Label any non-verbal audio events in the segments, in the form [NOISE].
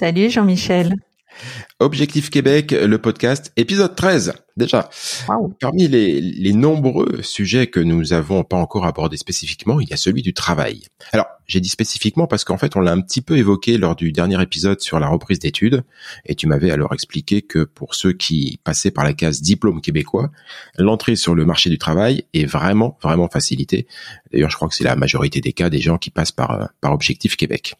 Salut Jean-Michel. Objectif Québec, le podcast, épisode 13 déjà. Parmi les, les, nombreux sujets que nous avons pas encore abordés spécifiquement, il y a celui du travail. Alors, j'ai dit spécifiquement parce qu'en fait, on l'a un petit peu évoqué lors du dernier épisode sur la reprise d'études, et tu m'avais alors expliqué que pour ceux qui passaient par la case diplôme québécois, l'entrée sur le marché du travail est vraiment, vraiment facilitée. D'ailleurs, je crois que c'est la majorité des cas des gens qui passent par, par Objectif Québec.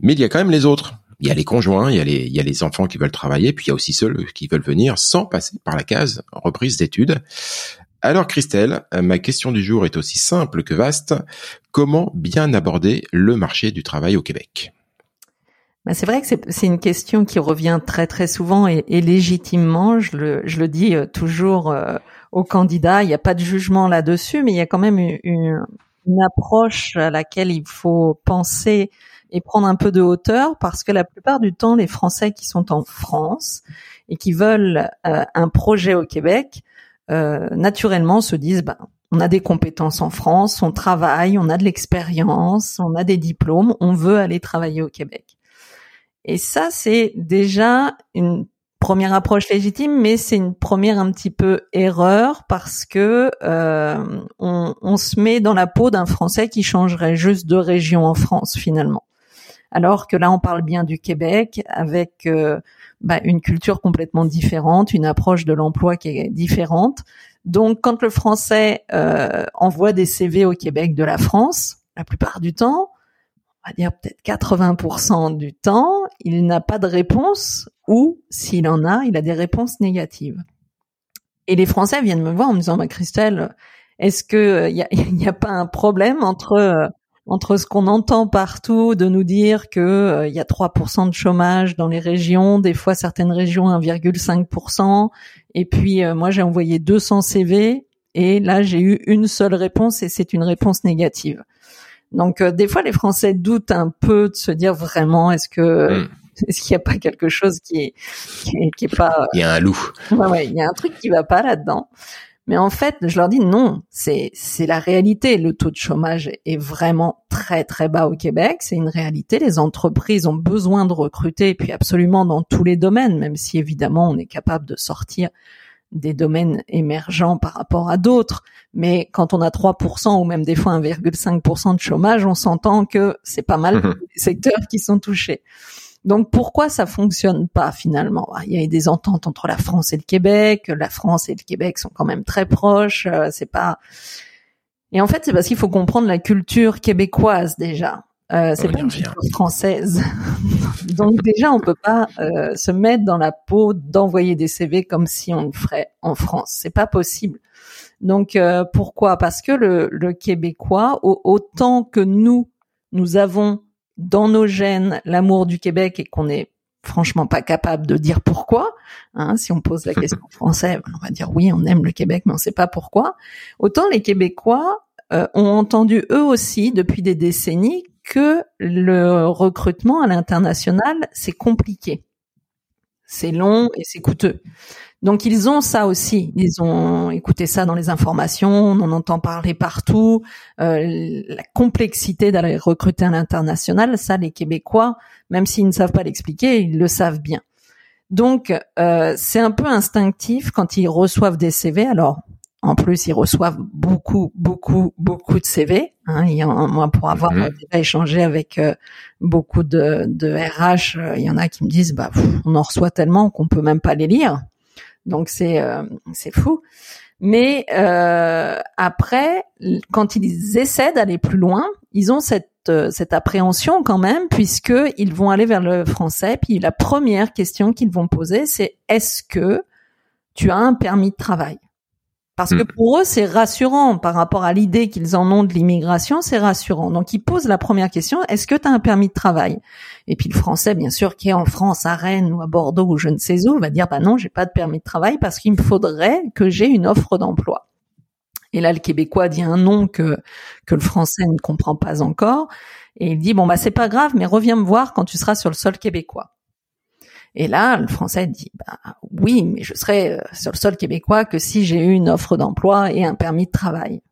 Mais il y a quand même les autres il y a les conjoints, il y a les, il y a les enfants qui veulent travailler, puis il y a aussi ceux qui veulent venir sans passer par la case reprise d'études. Alors Christelle, ma question du jour est aussi simple que vaste. Comment bien aborder le marché du travail au Québec? Bah, c'est vrai que c'est une question qui revient très très souvent et, légitimement. Je le, je le dis euh, toujours euh, aux candidats. Il n'y a pas de jugement là-dessus, mais il y a quand même une, une approche à laquelle il faut penser et prendre un peu de hauteur parce que la plupart du temps, les Français qui sont en France et qui veulent euh, un projet au Québec, euh, naturellement se disent, ben, on a des compétences en France, on travaille, on a de l'expérience, on a des diplômes, on veut aller travailler au Québec. Et ça, c'est déjà une première approche légitime, mais c'est une première un petit peu erreur parce que euh, on, on, se met dans la peau d'un Français qui changerait juste de région en France finalement alors que là on parle bien du Québec avec euh, bah, une culture complètement différente, une approche de l'emploi qui est différente. Donc quand le français euh, envoie des CV au Québec de la France, la plupart du temps, on va dire peut-être 80% du temps, il n'a pas de réponse ou s'il en a, il a des réponses négatives. Et les Français viennent me voir en me disant, bah, Christelle, est-ce que il n'y a, [LAUGHS] a, pas un problème entre entre ce qu'on entend partout de nous dire que euh, il y a 3% de chômage dans les régions, des fois certaines régions 1,5%, et puis euh, moi j'ai envoyé 200 CV et là j'ai eu une seule réponse et c'est une réponse négative. Donc euh, des fois les Français doutent un peu de se dire vraiment est-ce que hmm. est-ce qu'il n'y a pas quelque chose qui est, qui est, pas il y a un loup. Ouais, ouais, il y a un truc qui va pas là-dedans. Mais en fait, je leur dis non, c'est c'est la réalité. Le taux de chômage est vraiment très très bas au Québec. C'est une réalité. Les entreprises ont besoin de recruter, et puis absolument dans tous les domaines, même si évidemment on est capable de sortir des domaines émergents par rapport à d'autres. Mais quand on a 3% ou même des fois 1,5% de chômage, on s'entend que c'est pas mal les secteurs qui sont touchés. Donc pourquoi ça fonctionne pas finalement? Il y a des ententes entre la France et le Québec. La France et le Québec sont quand même très proches. Euh, c'est pas. Et en fait, c'est parce qu'il faut comprendre la culture québécoise déjà. Euh, c'est pas une culture française. [LAUGHS] Donc déjà, on peut pas euh, se mettre dans la peau d'envoyer des CV comme si on le ferait en France. C'est pas possible. Donc euh, pourquoi? Parce que le, le québécois, autant que nous, nous avons dans nos gènes l'amour du Québec et qu'on est franchement pas capable de dire pourquoi. Hein, si on pose la [LAUGHS] question français, ben, on va dire oui, on aime le Québec, mais on sait pas pourquoi. Autant les Québécois euh, ont entendu eux aussi depuis des décennies que le recrutement à l'international c'est compliqué. C'est long et c'est coûteux. Donc ils ont ça aussi, ils ont écouté ça dans les informations, on en entend parler partout, euh, la complexité d'aller recruter à l'international, ça les Québécois, même s'ils ne savent pas l'expliquer, ils le savent bien. Donc euh, c'est un peu instinctif quand ils reçoivent des CV. Alors en plus, ils reçoivent beaucoup, beaucoup, beaucoup de CV. Hein. Il y en, moi, pour avoir mhm. déjà échangé avec euh, beaucoup de, de RH, euh, il y en a qui me disent, bah, on en reçoit tellement qu'on peut même pas les lire. Donc c'est euh, c'est fou. Mais après, quand ils essaient d'aller plus loin, ils ont cette cette appréhension quand même, puisque ils vont aller vers le français. Puis la première question qu'ils vont poser, c'est est-ce que tu as un permis de travail? Parce que hmm. pour eux, c'est rassurant par rapport à l'idée qu'ils en ont de l'immigration, c'est rassurant. Donc ils posent la première question, est-ce que tu as un permis de travail? Et puis le français, bien sûr, qui est en France, à Rennes ou à Bordeaux ou je ne sais où, va dire, bah non, j'ai pas de permis de travail parce qu'il me faudrait que j'ai une offre d'emploi. Et là, le Québécois dit un nom que, que le français ne comprend pas encore. Et il dit, bon, bah, c'est pas grave, mais reviens me voir quand tu seras sur le sol québécois. Et là, le Français dit, bah, oui, mais je serai euh, sur le sol québécois que si j'ai eu une offre d'emploi et un permis de travail.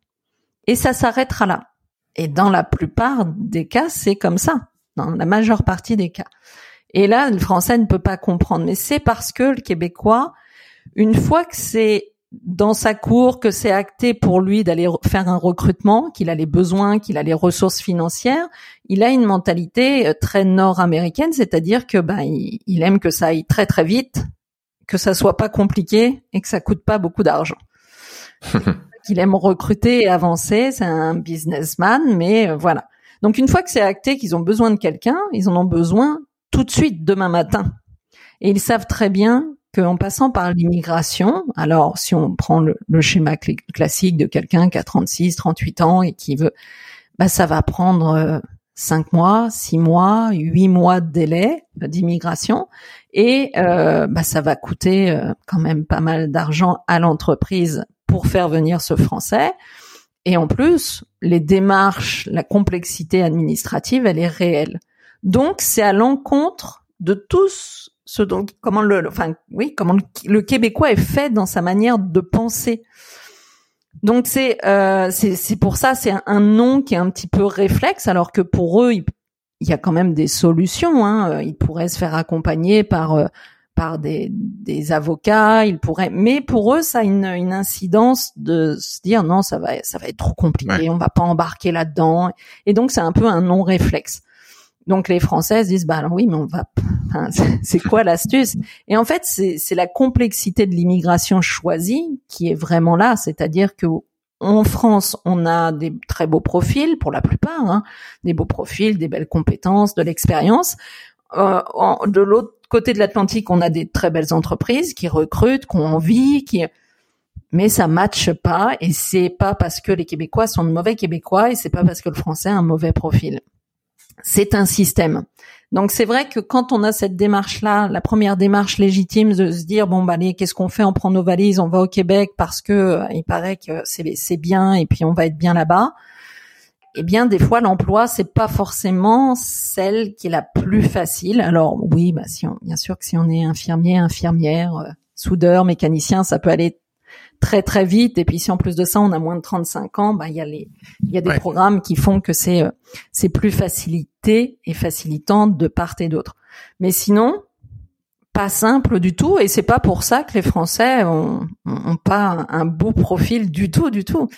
Et ça s'arrêtera là. Et dans la plupart des cas, c'est comme ça, dans la majeure partie des cas. Et là, le Français ne peut pas comprendre. Mais c'est parce que le Québécois, une fois que c'est dans sa cour que c'est acté pour lui d'aller faire un recrutement, qu'il a les besoins, qu'il a les ressources financières, il a une mentalité euh, très nord-américaine, c'est-à-dire que ben il, aime que ça aille très très vite, que ça soit pas compliqué et que ça coûte pas beaucoup d'argent. [LAUGHS] qu'il aime recruter et avancer, c'est un businessman, mais euh, voilà. Donc une fois que c'est acté qu'ils ont besoin de quelqu'un, ils en ont besoin tout de suite demain matin. Et ils savent très bien qu'en passant par l'immigration, alors si on prend le, schéma classique de quelqu'un qui a 36, 38 ans et qui veut, bah ça va prendre 5 euh, mois, 6 mois, 8 mois de délai d'immigration et euh, bah ça va coûter euh, quand même pas mal d'argent à l'entreprise pour faire venir ce français. Et en plus, les démarches, la complexité administrative, elle est réelle. Donc, c'est à l'encontre de tous ce dont comment le enfin oui comment le, québécois est fait dans sa manière de penser donc c'est euh, c'est pour ça c'est un, nom qui est un petit peu réflexe alors que pour eux il, y a quand même des solutions hein. Euh, ils pourraient se faire accompagner par euh, par des, des avocats, ils pourraient, mais pour eux, ça a une, une incidence de se dire non, ça va, ça va être trop compliqué, on va pas embarquer là-dedans, et donc c'est un peu un non réflexe. Donc les Françaises disent bah alors oui mais on va c'est quoi l'astuce? Et en fait c'est la complexité de l'immigration choisie qui est vraiment là, c'est-à-dire que en France, on a des très beaux profils pour la plupart, hein, des beaux profils, des belles compétences, de l'expérience. Euh, de l'autre côté de l'Atlantique, on a des très belles entreprises qui recrutent, qui ont envie, qui mais ça matche pas. Et c'est pas parce que les Québécois sont de mauvais Québécois et c'est pas parce que le Français a un mauvais profil c'est un système. Donc c'est vrai que quand on a cette démarche-là, la première démarche légitime de se dire bon bah allez qu'est-ce qu'on fait? On prend nos valises, on va au Québec parce que euh, il paraît que c'est bien et puis on va être bien là-bas. Eh bien des fois l'emploi c'est pas forcément celle qui est la plus facile. Alors oui bah si on, bien sûr que si on est infirmier, infirmière, euh, soudeur, mécanicien, ça peut aller très très vite. Et puis si en plus de ça on a moins de 35 ans, bah il y a les il y a des programmes qui font que c'est euh, c'est plus facilité et facilitant de part et d'autre. Mais sinon pas simple du tout et c'est pas pour ça que les Français ont, ont pas un, beau profil du tout du tout.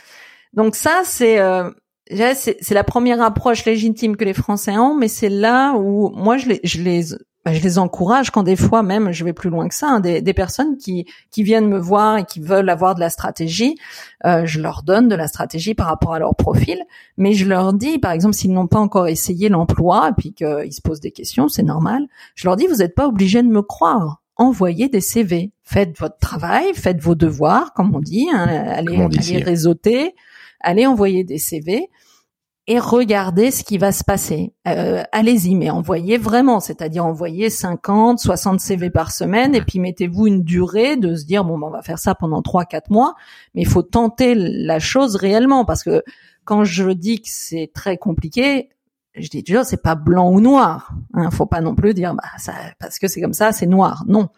Donc ça c'est euh, c'est la première approche légitime que les Français ont, mais c'est là où moi je les, je les bah, je les encourage quand des fois même je vais plus loin que ça hein, des, des, personnes qui qui viennent me voir et qui veulent avoir de la stratégie euh, je leur donne de la stratégie par rapport à leur profil mais je leur dis par exemple s'ils n'ont pas encore essayé l'emploi et puis qu'ils se posent des questions c'est normal je leur dis vous n'êtes pas obligé de me croire. Envoyez des CV faites votre travail faites vos devoirs comme on dit hein, allez, allez réseauter allez envoyer des CV et regardez ce qui va se passer. Euh, allez-y, mais envoyez vraiment, c'est-à-dire envoyez 50, 60 CV par semaine, et puis mettez-vous une durée de se dire bon, ben, on va faire ça pendant 3-4 mois, mais il faut tenter la chose réellement, parce que quand je dis que c'est très compliqué, je dis toujours c'est pas blanc ou noir. Hein, faut pas non plus dire bah ça parce que c'est comme ça, c'est noir. Non,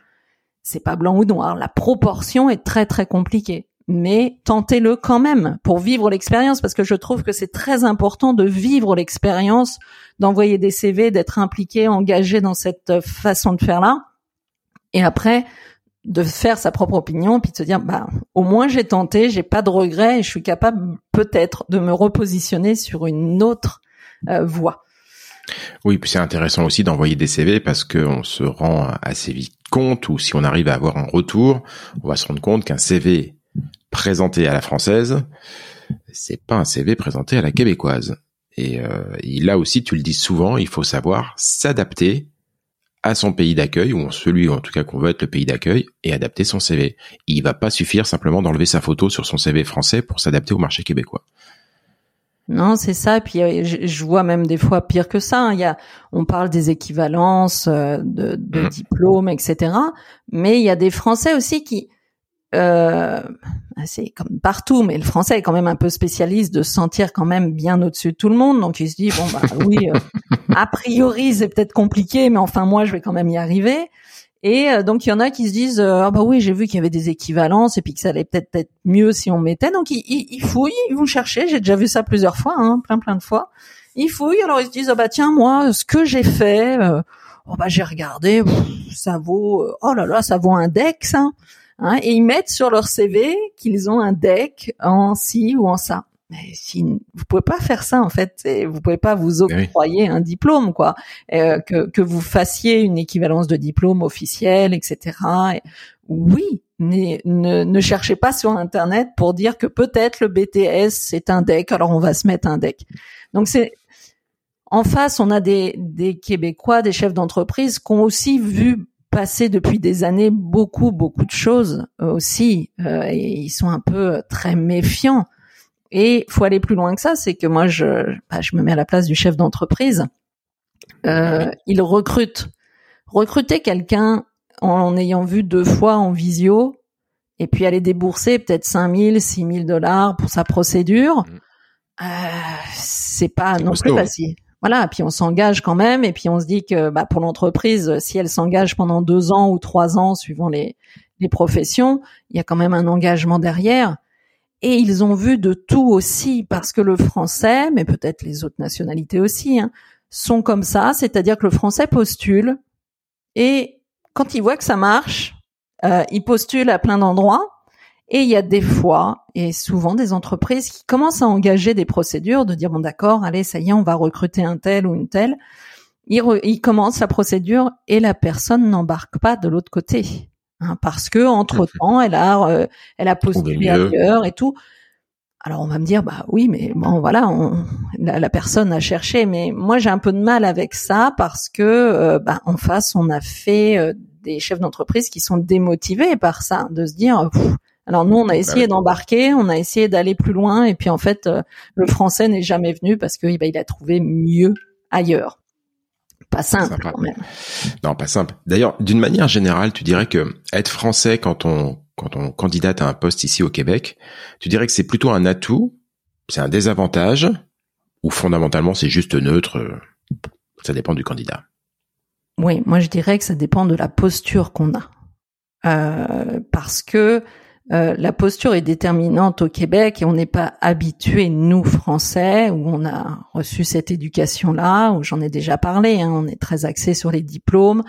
c'est pas blanc ou noir. La proportion est très très compliquée. Mais tentez-le quand même pour vivre l'expérience parce que je trouve que c'est très important de vivre l'expérience, d'envoyer des CV, d'être impliqué, engagé dans cette façon de faire là. Et après, de faire sa propre opinion, puis de se dire, bah, au moins j'ai tenté, j'ai pas de regrets et je suis capable peut-être de me repositionner sur une autre euh, voie. Oui, puis c'est intéressant aussi d'envoyer des CV parce qu'on se rend assez vite compte, ou si on arrive à avoir un retour, on va se rendre compte qu'un CV présenté à la française, c'est pas un CV présenté à la québécoise. Et, euh, et là aussi, tu le dis souvent, il faut savoir s'adapter à son pays d'accueil, ou celui en tout cas qu'on veut être le pays d'accueil, et adapter son CV. Il va pas suffire simplement d'enlever sa photo sur son CV français pour s'adapter au marché québécois. Non, c'est ça. Puis euh, je, vois même des fois pire que ça. Hein. Il y a, on parle des équivalences euh, de, de mmh. diplômes, etc. Mais il y a des Français aussi qui, euh, c'est comme partout, mais le Français est quand même un peu spécialiste de se sentir quand même bien au-dessus de tout le monde. Donc il se dit bon bah oui, euh, a priori c'est peut-être compliqué, mais enfin moi je vais quand même y arriver. Et euh, donc il y en a qui se disent euh, ah bah oui j'ai vu qu'il y avait des équivalences et puis que ça allait peut-être être mieux si on mettait. Donc ils, ils, fouillent ils vont chercher. J'ai déjà vu ça plusieurs fois hein, plein plein de fois. Ils fouillent. Alors ils se disent ah bah tiens moi ce que j'ai fait euh, oh bah j'ai regardé ça vaut oh là là ça vaut un deck ça hein, et ils mettent sur leur CV qu'ils ont un deck en ci ou en ça mais si vous pouvez pas faire ça en fait, vous pouvez pas vous octroyer un diplôme quoi, euh, que que vous fassiez une équivalence de diplôme officiel, etc. oui, ne, ne, cherchez pas sur internet pour dire que peut-être le BTS c'est un deck, alors on va se mettre un deck. Donc c'est en face, on a des des Québécois, des chefs d'entreprise qui ont aussi vu passer depuis des années beaucoup beaucoup de choses aussi, euh, et ils sont un peu très méfiants et faut aller plus loin que ça, c'est que moi, je, bah, je me mets à la place du chef d'entreprise. Euh, il recrute. Recruter quelqu'un en ayant vu deux fois en visio, et puis aller débourser peut-être 5 000, 6 000 dollars pour sa procédure, mm. euh, c'est pas non plus facile. Voilà, puis on s'engage quand même, et puis on se dit que bah, pour l'entreprise, si elle s'engage pendant deux ans ou trois ans, suivant les, professions, il y a quand même un engagement derrière. Et ils ont vu de tout aussi, parce que le français, mais peut-être les autres nationalités aussi, hein, sont comme ça, c'est-à-dire que le français postule, et quand il voit que ça marche, euh, il postule à plein d'endroits, et il y a des fois, et souvent des entreprises qui commencent à engager des procédures, de dire, bon d'accord, allez, ça y est, on va recruter un tel ou une telle. Il, il commence la procédure et la personne n'embarque pas de l'autre côté. Hein, parce que entre temps, elle a, euh, elle a postulé ailleurs et tout. Alors on va me dire bah oui mais bon voilà on, la, personne a cherché mais moi j'ai un peu de mal avec ça parce que euh, bah, en face on a fait euh, des chefs d'entreprise qui sont démotivés par ça de se dire alors nous on a bah essayé d'embarquer on a essayé d'aller plus loin et puis en fait le français n'est jamais venu parce que bah, il a trouvé mieux ailleurs pas simple quand même. Non, pas simple. D'ailleurs, d'une manière générale, tu dirais que être français quand on quand on candidate à un poste ici au Québec, tu dirais que c'est plutôt un atout, c'est un désavantage, ou fondamentalement c'est juste neutre, ça dépend du candidat? Oui, moi je dirais que ça dépend de la posture qu'on a, euh, parce que euh, la posture est déterminante au Québec et on n'est pas habitué, nous Français, où on a reçu cette éducation-là, où j'en ai déjà parlé, hein, on est très axé sur les diplômes.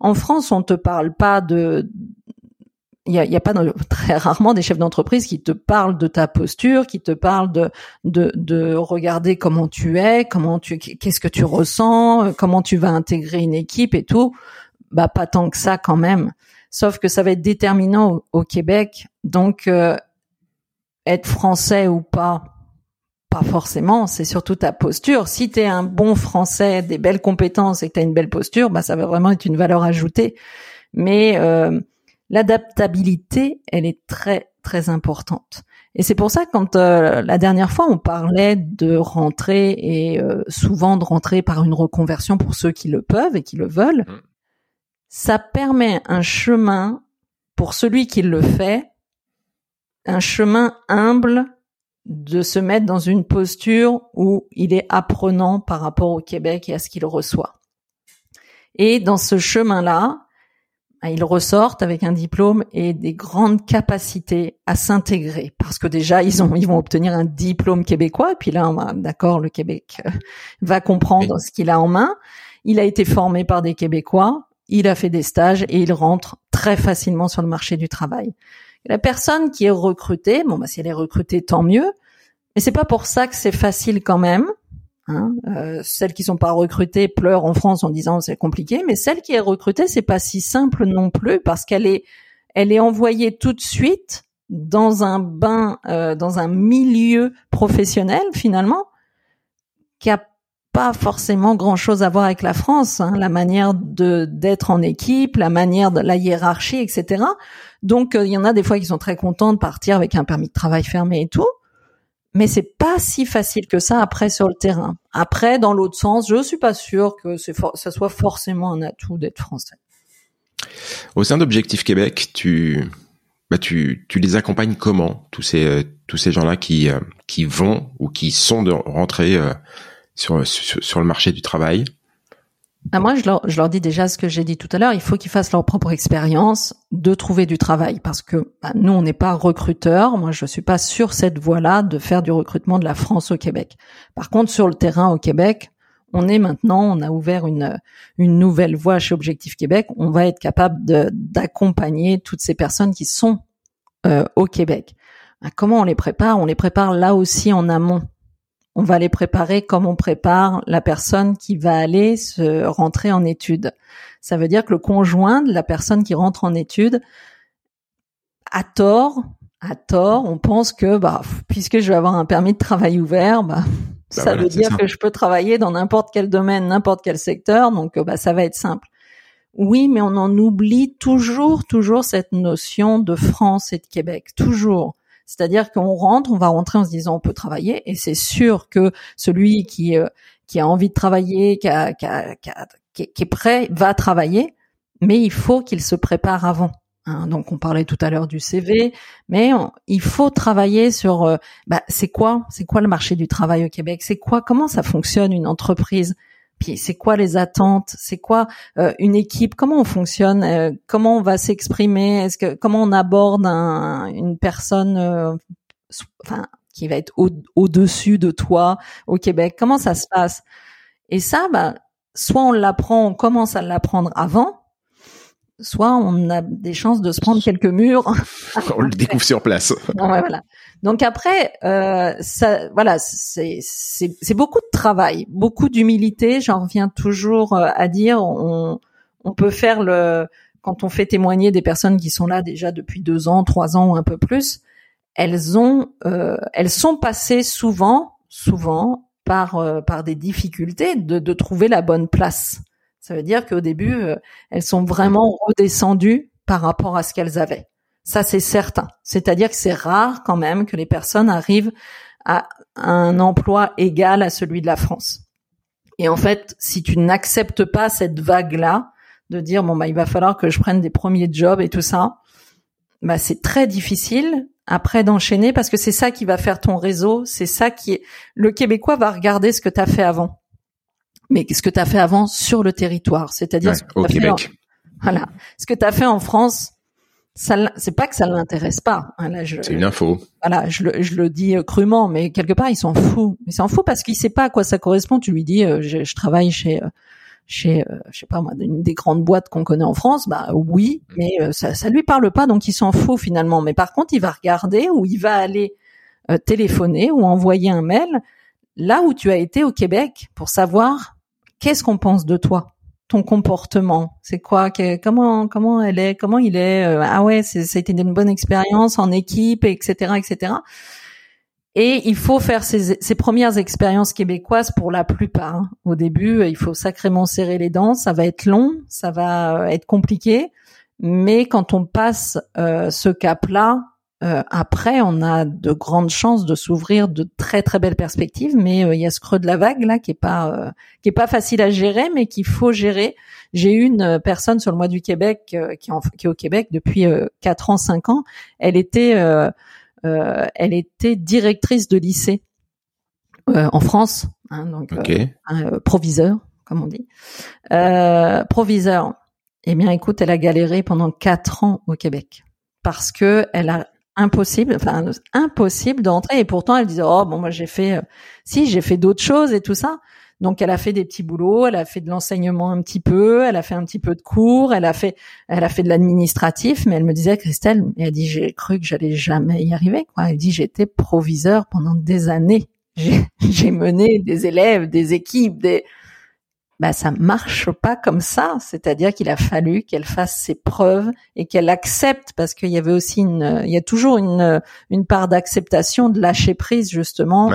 En France, on te parle pas de... Il y a, y a, pas [LAUGHS] très rarement des chefs d'entreprise qui te parlent de ta posture, qui te parlent de, de, de regarder comment tu es, comment tu, qu'est-ce que tu ressens, comment tu vas intégrer une équipe et tout. Bah pas tant que ça quand même sauf que ça va être déterminant au, Québec. Donc, euh, être français ou pas, pas forcément, c'est surtout ta posture. Si tu es un bon français, des belles compétences et que tu as une belle posture, bah, ça va vraiment être une valeur ajoutée. Mais euh, l'adaptabilité, elle est très, très importante. Et c'est pour ça que quand euh, la dernière fois on parlait de rentrer et souvent de rentrer par une reconversion pour ceux qui le peuvent et qui le veulent, mmh ça permet un chemin pour celui qui le fait, un chemin humble de se mettre dans une posture où il est apprenant par rapport au Québec et à ce qu'il reçoit. Et dans ce chemin-là, Hein, ils ressortent avec un diplôme et des grandes capacités à s'intégrer parce que déjà ils ont ils vont obtenir un diplôme québécois et puis là d'accord le Québec euh, va comprendre ce qu'il a en main. Il a été formé par des Québécois, il a fait des stages et il rentre très facilement sur le marché du travail. la personne qui est recrutée, bon bah si elle est recrutée tant mieux, mais c'est pas pour ça que c'est facile quand même Hein, euh, celles qui sont pas recrutées pleurent en France en disant c'est compliqué, mais celle qui est recrutée c'est pas si simple non plus parce qu'elle est elle est envoyée tout de suite dans un bain, euh, dans un milieu professionnel finalement qui a pas forcément grand chose à voir avec la France, hein, la manière de d'être en équipe, la manière de la hiérarchie, etc. Donc euh, il y en a des fois qui sont très contents de partir avec un permis de travail fermé et tout mais c'est pas si facile que ça après sur le terrain. Après, dans l'autre sens, je suis pas sûr que ça soit forcément un atout d'être français. Au sein d'Objectif Québec, tu, bah tu, tu les accompagnes comment tous ces tous ces gens-là qui euh, qui vont ou qui sont de rentrer euh, sur, sur, sur le marché du travail ah, moi, je leur, je leur dis déjà ce que j'ai dit tout à l'heure. Il faut qu'ils fassent leur propre expérience de trouver du travail, parce que bah, nous, on n'est pas recruteurs. Moi, je suis pas sur cette voie-là de faire du recrutement de la France au Québec. Par contre, sur le terrain au Québec, on est maintenant, on a ouvert une une nouvelle voie chez Objectif Québec. On va être capable d'accompagner toutes ces personnes qui sont euh, au Québec. Bah, comment on les prépare? On les prépare là aussi en amont on va les préparer comme on prépare la personne qui va aller se rentrer en études. Ça veut dire que le conjoint de la personne qui rentre en études, à tort, à tort, on pense que bah puisque je vais avoir un permis de travail ouvert, bah, bah ça veut dire que je peux travailler dans n'importe quel domaine, n'importe quel secteur, donc bah ça va être simple. Oui, mais on en oublie toujours, toujours cette notion de France et de Québec, toujours. C'est-à-dire qu'on rentre, on va rentrer en se disant on peut travailler, et c'est sûr que celui qui euh, qui a envie de travailler, qui, a, qui, a, qui, est prêt, va travailler, mais il faut qu'il se prépare avant. Hein. donc on parlait tout à l'heure du CV, mais il faut travailler sur euh, bah, c'est quoi, c'est quoi le marché du travail au Québec, c'est quoi, comment ça fonctionne une entreprise, puis c'est quoi les attentes, c'est quoi euh, une équipe, comment on fonctionne, euh, comment on va s'exprimer, est-ce que comment on aborde un, une personne, euh, enfin qui va être au, dessus de toi au Québec, comment ça se passe? Et ça, bah, soit on l'apprend, on commence à l'apprendre avant, soit on a des chances de se prendre quelques murs. on le découvre sur place. [LAUGHS] voilà. Donc après, euh, ça, voilà, c'est beaucoup de travail, beaucoup d'humilité. J'en reviens toujours euh, à dire, on, peut faire le quand on fait témoigner des personnes qui sont là déjà depuis deux ans, trois ans ou un peu plus, elles ont, euh, elles sont passées souvent, souvent par euh, par des difficultés de, trouver la bonne place. Ça veut dire qu'au début, elles sont vraiment redescendues par rapport à ce qu'elles avaient. Ça, c'est certain. C'est-à-dire que c'est rare quand même que les personnes arrivent à un emploi égal à celui de la France. Et en fait, si tu n'acceptes pas cette vague-là, de dire bon bah il va falloir que je prenne des premiers jobs et tout ça, bah c'est très difficile après d'enchaîner parce que c'est ça qui va faire ton réseau, c'est ça qui est le québécois va regarder ce que tu as fait avant mais ce que tu as fait avant sur le territoire, c'est-à-dire au Québec. voilà, ce que tu as fait en France, ça c'est pas que ça l'intéresse pas. Hein, c'est une info. Voilà, je le, je le dis euh, crûment, mais quelque part il s'en fout. Il s'en fout parce qu'il sait pas à quoi ça correspond. Tu lui dis, euh, je, je, travaille chez euh, chez je sais pas moi une des grandes boîtes qu'on connaît en France, bah oui, mais ça ça lui parle pas, donc il s'en fout finalement. Mais par contre, il va regarder ou il va aller téléphoner ou envoyer un mail là où tu as été au Québec pour savoir qu'est-ce qu'on pense de toi comportement? C'est quoi? Comment comment elle est? Comment il est? Euh, ah ouais ça a été une bonne expérience en équipe etc etc et il faut faire ces, ces premières expériences québécoises pour la plupart hein. au début il faut sacrément serrer les dents. Ça va être long ça va euh, être compliqué. Mais quand on passe euh, ce cap là euh, après, on a de grandes chances de s'ouvrir de très très belles perspectives, mais euh, il y a ce creux de la vague là qui est pas euh, qui est pas facile à gérer, mais qu'il faut gérer. J'ai une personne sur le mois du Québec qui, qui, est au Québec depuis 4 ans, 5 ans. Elle était elle était directrice de lycée en France, hein, donc proviseur comme on dit, proviseur Eh bien, écoute, elle a galéré pendant quatre ans au Québec parce que elle a impossible, enfin impossible d'entrer. Et pourtant, elle disait oh bon moi j'ai fait, euh, si j'ai fait d'autres choses et tout ça. Donc elle a fait des petits boulots, elle a fait de l'enseignement un petit peu, elle a fait un petit peu de cours, elle a fait, elle a fait de l'administratif. Mais elle me disait Christelle, elle dit j'ai cru que j'allais jamais y arriver. Quoi. Elle dit j'étais proviseur pendant des années. J'ai [LAUGHS] mené des élèves, des équipes, des bah ça marche pas comme ça. C'est-à-dire qu'il a fallu qu'elle fasse ses preuves et qu'elle accepte parce qu'il y avait aussi une, il y a toujours une une part d'acceptation, de lâcher prise justement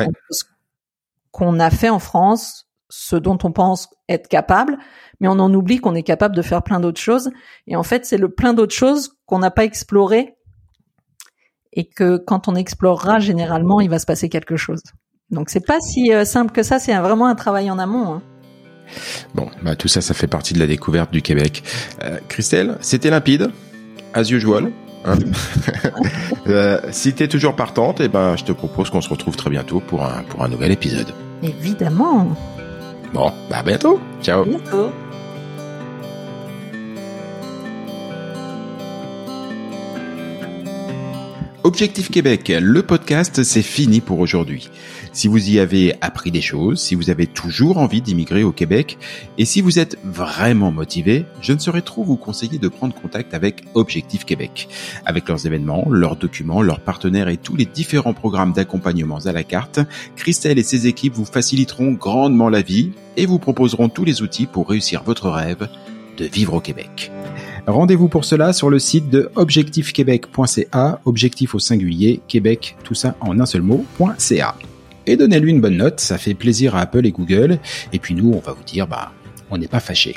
qu'on a fait en France, ce dont on pense être capable, mais on en oublie qu'on est capable de faire plein d'autres choses. Et en fait, c'est le plein d'autres choses qu'on n'a pas exploré et que quand on explorera, généralement, il va se passer quelque chose. Donc c'est pas si euh, simple que ça. C'est vraiment un travail en amont. Hein. Bon, bah, tout ça, ça fait partie de la découverte du Québec. Euh, Christelle, c'était limpide, as usual. Hein [LAUGHS] euh, si tu es toujours partante, eh ben, je te propose qu'on se retrouve très bientôt pour un, pour un nouvel épisode. Évidemment. Bon, bah à bientôt. Ciao. bientôt. Objectif Québec, le podcast, c'est fini pour aujourd'hui. Si vous y avez appris des choses, si vous avez toujours envie d'immigrer au Québec, et si vous êtes vraiment motivé, je ne saurais trop vous conseiller de prendre contact avec Objectif Québec. Avec leurs événements, leurs documents, leurs partenaires et tous les différents programmes d'accompagnement à la carte, Christelle et ses équipes vous faciliteront grandement la vie et vous proposeront tous les outils pour réussir votre rêve de vivre au Québec. Rendez-vous pour cela sur le site de objectifquebec.ca, objectif au singulier, Québec, tout ça en un seul mot.ca. Et donnez-lui une bonne note, ça fait plaisir à Apple et Google. Et puis nous, on va vous dire, bah, on n'est pas fâchés.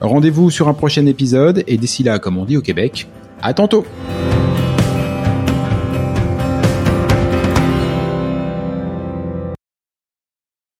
Rendez-vous sur un prochain épisode, et d'ici là, comme on dit au Québec, à tantôt!